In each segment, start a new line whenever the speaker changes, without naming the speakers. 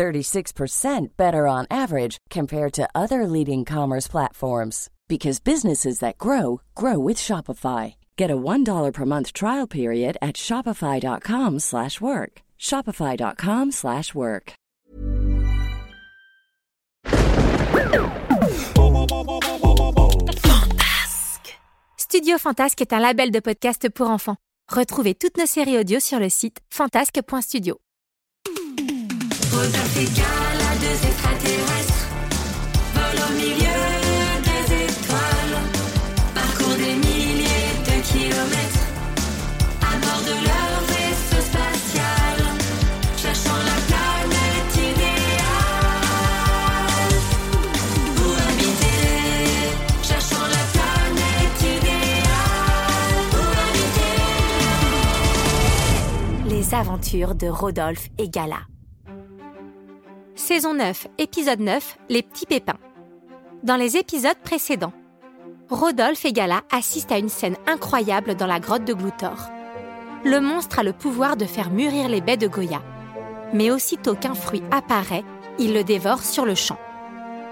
36% better on average compared to other leading commerce platforms because businesses that grow grow with Shopify. Get a $1 per month trial period at shopify.com/work. shopify.com/work.
Studio Fantasque est un label de podcast pour enfants. Retrouvez toutes nos séries audio sur le site fantasque.studio.
Aux Africains, là, deux extraterrestres volent au milieu des étoiles, parcourent des milliers de kilomètres à bord de leur vaisseau spatial, cherchant la planète idéale pour habiter, cherchant la planète idéale pour habiter.
Les aventures de Rodolphe et Gala. Saison 9, épisode 9, Les petits pépins. Dans les épisodes précédents, Rodolphe et Gala assistent à une scène incroyable dans la grotte de Gloutor. Le monstre a le pouvoir de faire mûrir les baies de Goya. Mais aussitôt qu'un fruit apparaît, il le dévore sur le champ.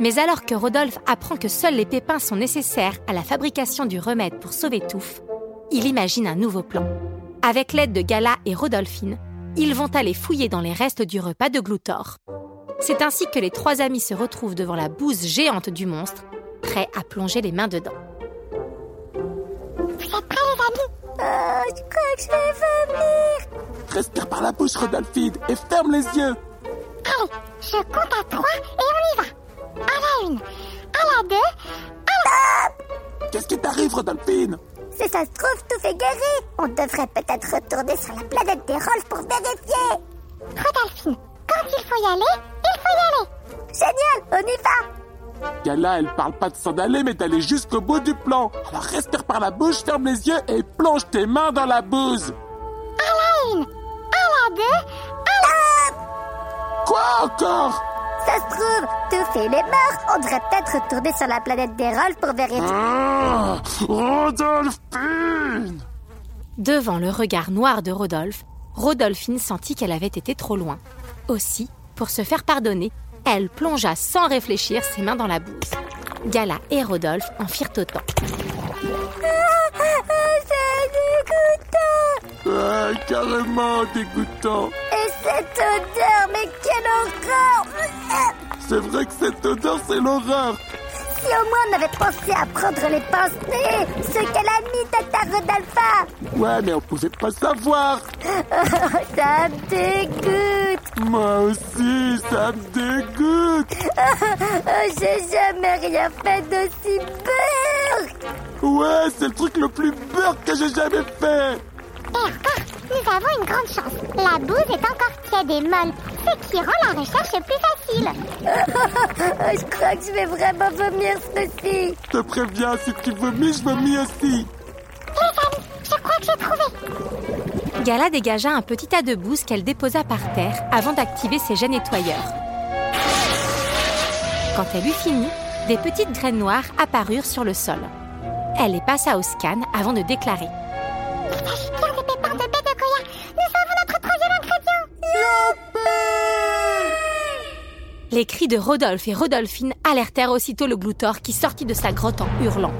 Mais alors que Rodolphe apprend que seuls les pépins sont nécessaires à la fabrication du remède pour sauver Touffe, il imagine un nouveau plan. Avec l'aide de Gala et Rodolphine, ils vont aller fouiller dans les restes du repas de Gloutor. C'est ainsi que les trois amis se retrouvent devant la bouse géante du monstre, prêts à plonger les mains dedans.
Vous êtes prêts, les amis Oh, je crois que je vais vomir.
Respire par la bouche, Rodolphine, et ferme les yeux.
Allez, je compte à trois et on y va. À la une, à la deux, à la...
Qu'est-ce qui t'arrive, Rodolphine?
Si ça se trouve, tout fait guéri. On devrait peut-être retourner sur la planète des Rolls pour vérifier. Rodolphine, quand il faut y aller, faut y aller. Génial, on y va.
Gala, elle parle pas de s'en aller, mais d'aller jusqu'au bout du plan. Alors respire par la bouche, ferme les yeux et plonge tes mains dans la bouse.
À la une, à la deux, à la...
Quoi encore?
Ça se trouve, tout fait les morts. On devrait peut-être retourner sur la planète des Rolls pour vérifier.
Ah, Rodolphine
Devant le regard noir de Rodolphe, Rodolphine sentit qu'elle avait été trop loin. Aussi, pour se faire pardonner, elle plongea sans réfléchir ses mains dans la bouse. Gala et Rodolphe en firent autant.
C'est dégoûtant.
Ouais, carrément dégoûtant.
Et cette odeur, mais quelle horreur
C'est vrai que cette odeur, c'est l'horreur.
Si au moins on avait pensé à prendre les pince-nez, ce qu'elle a mis Tata Rodolpha
Ouais, mais on pouvait pas savoir.
Ça me dégoûte
Moi aussi, ça me dégoûte.
J'ai jamais rien fait d'aussi peur
Ouais, c'est le truc le plus beurre que j'ai jamais fait.
Et encore, nous avons une grande chance. La bouse est encore tiède et molle, ce qui rend la recherche plus facile. je crois que je vais vraiment vomir ceci.
Je te préviens, si tu vomis, je vomis aussi.
Les amis, je crois que j'ai trouvé.
Gala dégagea un petit tas de bouse qu'elle déposa par terre avant d'activer ses jets nettoyeurs. Quand elle eut fini, des petites graines noires apparurent sur le sol. Elle les passa au scan avant de déclarer. Les cris de Rodolphe et Rodolphine alertèrent aussitôt le gloutor qui sortit de sa grotte en hurlant.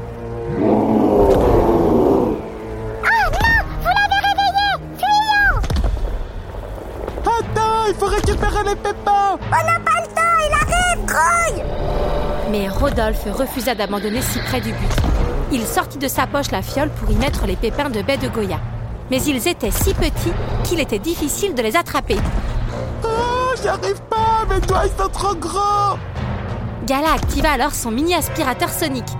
On n'a pas le temps, il arrive, Troy.
Mais Rodolphe refusa d'abandonner si près du but. Il sortit de sa poche la fiole pour y mettre les pépins de baie de Goya. Mais ils étaient si petits qu'il était difficile de les attraper.
Oh, j'y arrive pas, mes doigts ils sont trop gros.
Gala activa alors son mini aspirateur sonique.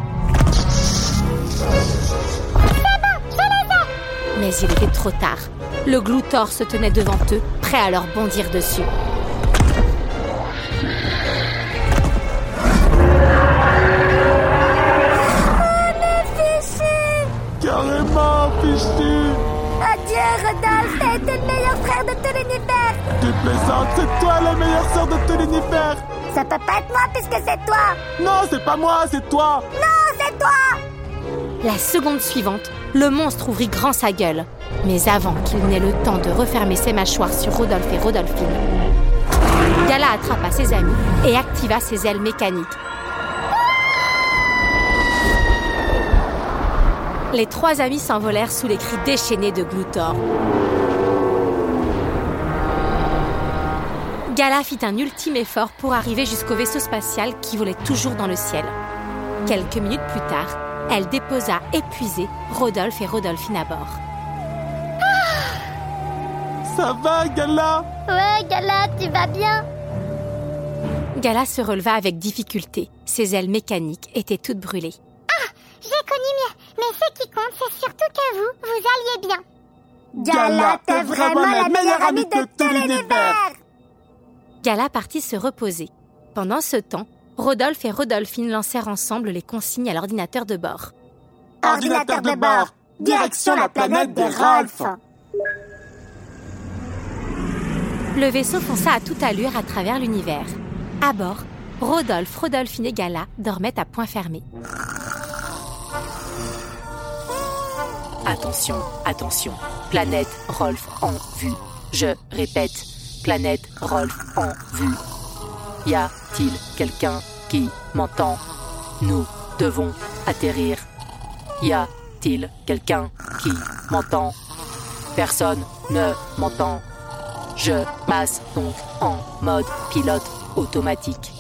Mais il était trop tard. Le gloutor se tenait devant eux, prêt à leur bondir dessus.
L'univers
Ça peut pas être moi puisque c'est toi
Non, c'est pas moi, c'est toi
Non, c'est toi
La seconde suivante, le monstre ouvrit grand sa gueule. Mais avant qu'il n'ait le temps de refermer ses mâchoires sur Rodolphe et Rodolphine, Gala attrapa ses amis et activa ses ailes mécaniques. Les trois amis s'envolèrent sous les cris déchaînés de Gloutor. Gala fit un ultime effort pour arriver jusqu'au vaisseau spatial qui volait toujours dans le ciel. Quelques minutes plus tard, elle déposa épuisée Rodolphe et Rodolphine à bord.
Ça va, Gala?
Ouais, Gala, tu vas bien?
Gala se releva avec difficulté. Ses ailes mécaniques étaient toutes brûlées.
J'ai connu mieux, mais ce qui compte, c'est surtout que vous, vous alliez bien.
Gala, t'es vraiment la meilleure amie de tout l'univers
Gala partit se reposer. Pendant ce temps, Rodolphe et Rodolphine lancèrent ensemble les consignes à l'ordinateur de bord.
Ordinateur de bord, direction la planète des Rolfs
Le vaisseau fonça à toute allure à travers l'univers. À bord, Rodolphe, Rodolphine et Gala dormaient à point fermé.
Attention, attention. Planète Rolf en vue. Je répète, planète Rolf en vue. Y a-t-il quelqu'un qui m'entend? Nous devons atterrir. Y a-t-il quelqu'un qui m'entend? Personne ne m'entend. Je passe donc en mode pilote automatique.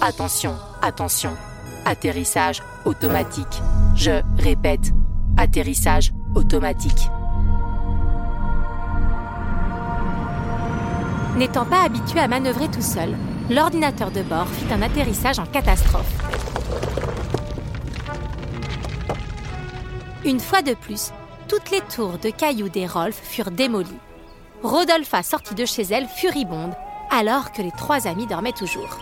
Attention, attention. Atterrissage automatique. Je répète, atterrissage automatique.
N'étant pas habitué à manœuvrer tout seul, l'ordinateur de bord fit un atterrissage en catastrophe. Une fois de plus, toutes les tours de cailloux des Rolf furent démolies. Rodolpha sortit de chez elle furibonde, alors que les trois amis dormaient toujours.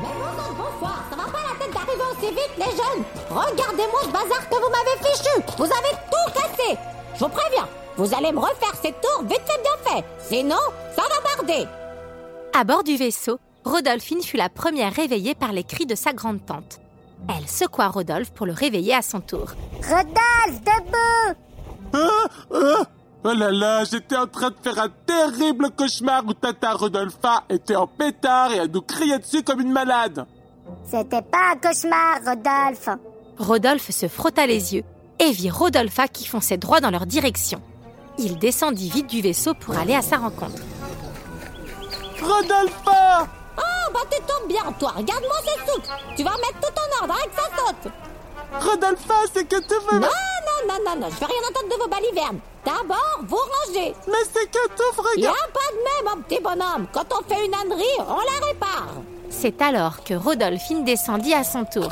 Bonsoir, ça va pas la tête d'arriver aussi vite, les jeunes Regardez-moi ce bazar que vous m'avez fichu Vous avez tout cassé Je vous préviens, vous allez me refaire cette tour vite fait bien fait Sinon, ça va barder
À bord du vaisseau, Rodolphine fut la première réveillée par les cris de sa grande tante. Elle secoua Rodolphe pour le réveiller à son tour.
Rodolphe, debout
Ah, ah. Oh là là, j'étais en train de faire un terrible cauchemar où Tata Rodolpha était en pétard et elle nous criait dessus comme une malade.
C'était pas un cauchemar, Rodolphe.
Rodolphe se frotta les yeux et vit Rodolpha qui fonçait droit dans leur direction. Il descendit vite du vaisseau pour aller à sa rencontre.
Rodolpha
Oh, bah tu tombes bien, toi. Regarde-moi ces soutes Tu vas mettre tout en ordre avec ça saute.
Rodolpha, c'est que tu veux...
Non, non, non, non, non, je vais rien entendre de vos balivernes. D'abord, vous rangez.
Mais c'est que tu
Y a pas de mais, mon petit bonhomme. Quand on fait une ânerie, on la répare.
C'est alors que Rodolphine descendit à son tour.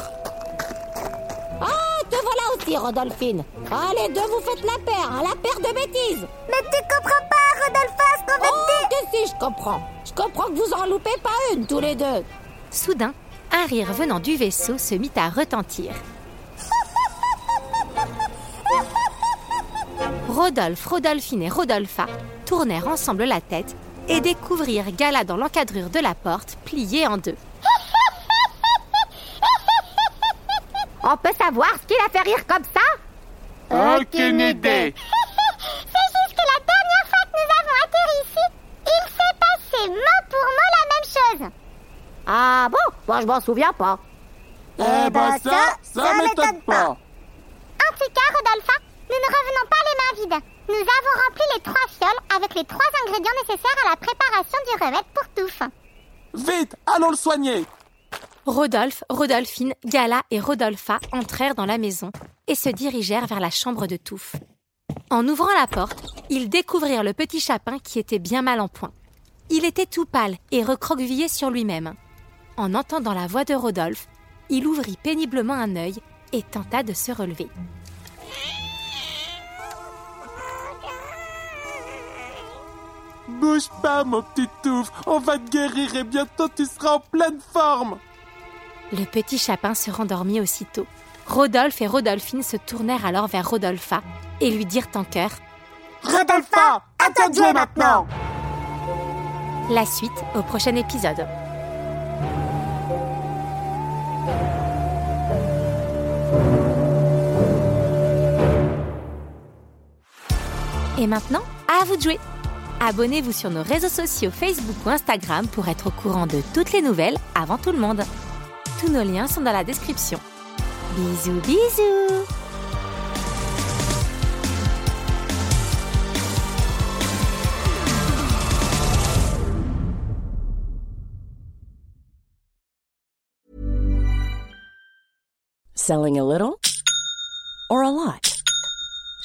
Aussi, Rodolphine. Ah, les deux, vous faites la paire, hein, la paire de bêtises.
Mais tu comprends pas, Rodolphe, ce qu'on veut
Oh, que si, je comprends. Je comprends que vous en loupez pas une, tous les deux.
Soudain, un rire venant du vaisseau se mit à retentir. Rodolphe, Rodolphine et Rodolpha tournèrent ensemble la tête et découvrirent Gala dans l'encadrure de la porte pliée en deux.
On peut savoir ce qui la fait rire comme ça?
Aucune idée.
C'est juste que la dernière fois que nous avons atterri ici, il s'est passé mot pour mot la même chose.
Ah bon? Moi, je m'en souviens pas.
Eh ben ça, ça m'étonne pas.
En tout cas, Rodolpha, nous ne revenons pas les mains vides. Nous avons rempli les trois fioles avec les trois ingrédients nécessaires à la préparation du remède pour touffe.
Vite, allons le soigner.
Rodolphe, Rodolphine, Gala et Rodolpha entrèrent dans la maison et se dirigèrent vers la chambre de Touffe. En ouvrant la porte, ils découvrirent le petit chapin qui était bien mal en point. Il était tout pâle et recroquevillé sur lui-même. En entendant la voix de Rodolphe, il ouvrit péniblement un œil et tenta de se relever.
Bouge pas, mon petit touffe. On va te guérir et bientôt tu seras en pleine forme.
Le petit chapin se rendormit aussitôt. Rodolphe et Rodolphine se tournèrent alors vers Rodolpha et lui dirent en chœur
Rodolpha, jouer maintenant.
La suite au prochain épisode. Et maintenant, à vous de jouer Abonnez-vous sur nos réseaux sociaux Facebook ou Instagram pour être au courant de toutes les nouvelles avant tout le monde. Tous nos liens sont dans la description. Bisous bisous
Selling a little or a lot?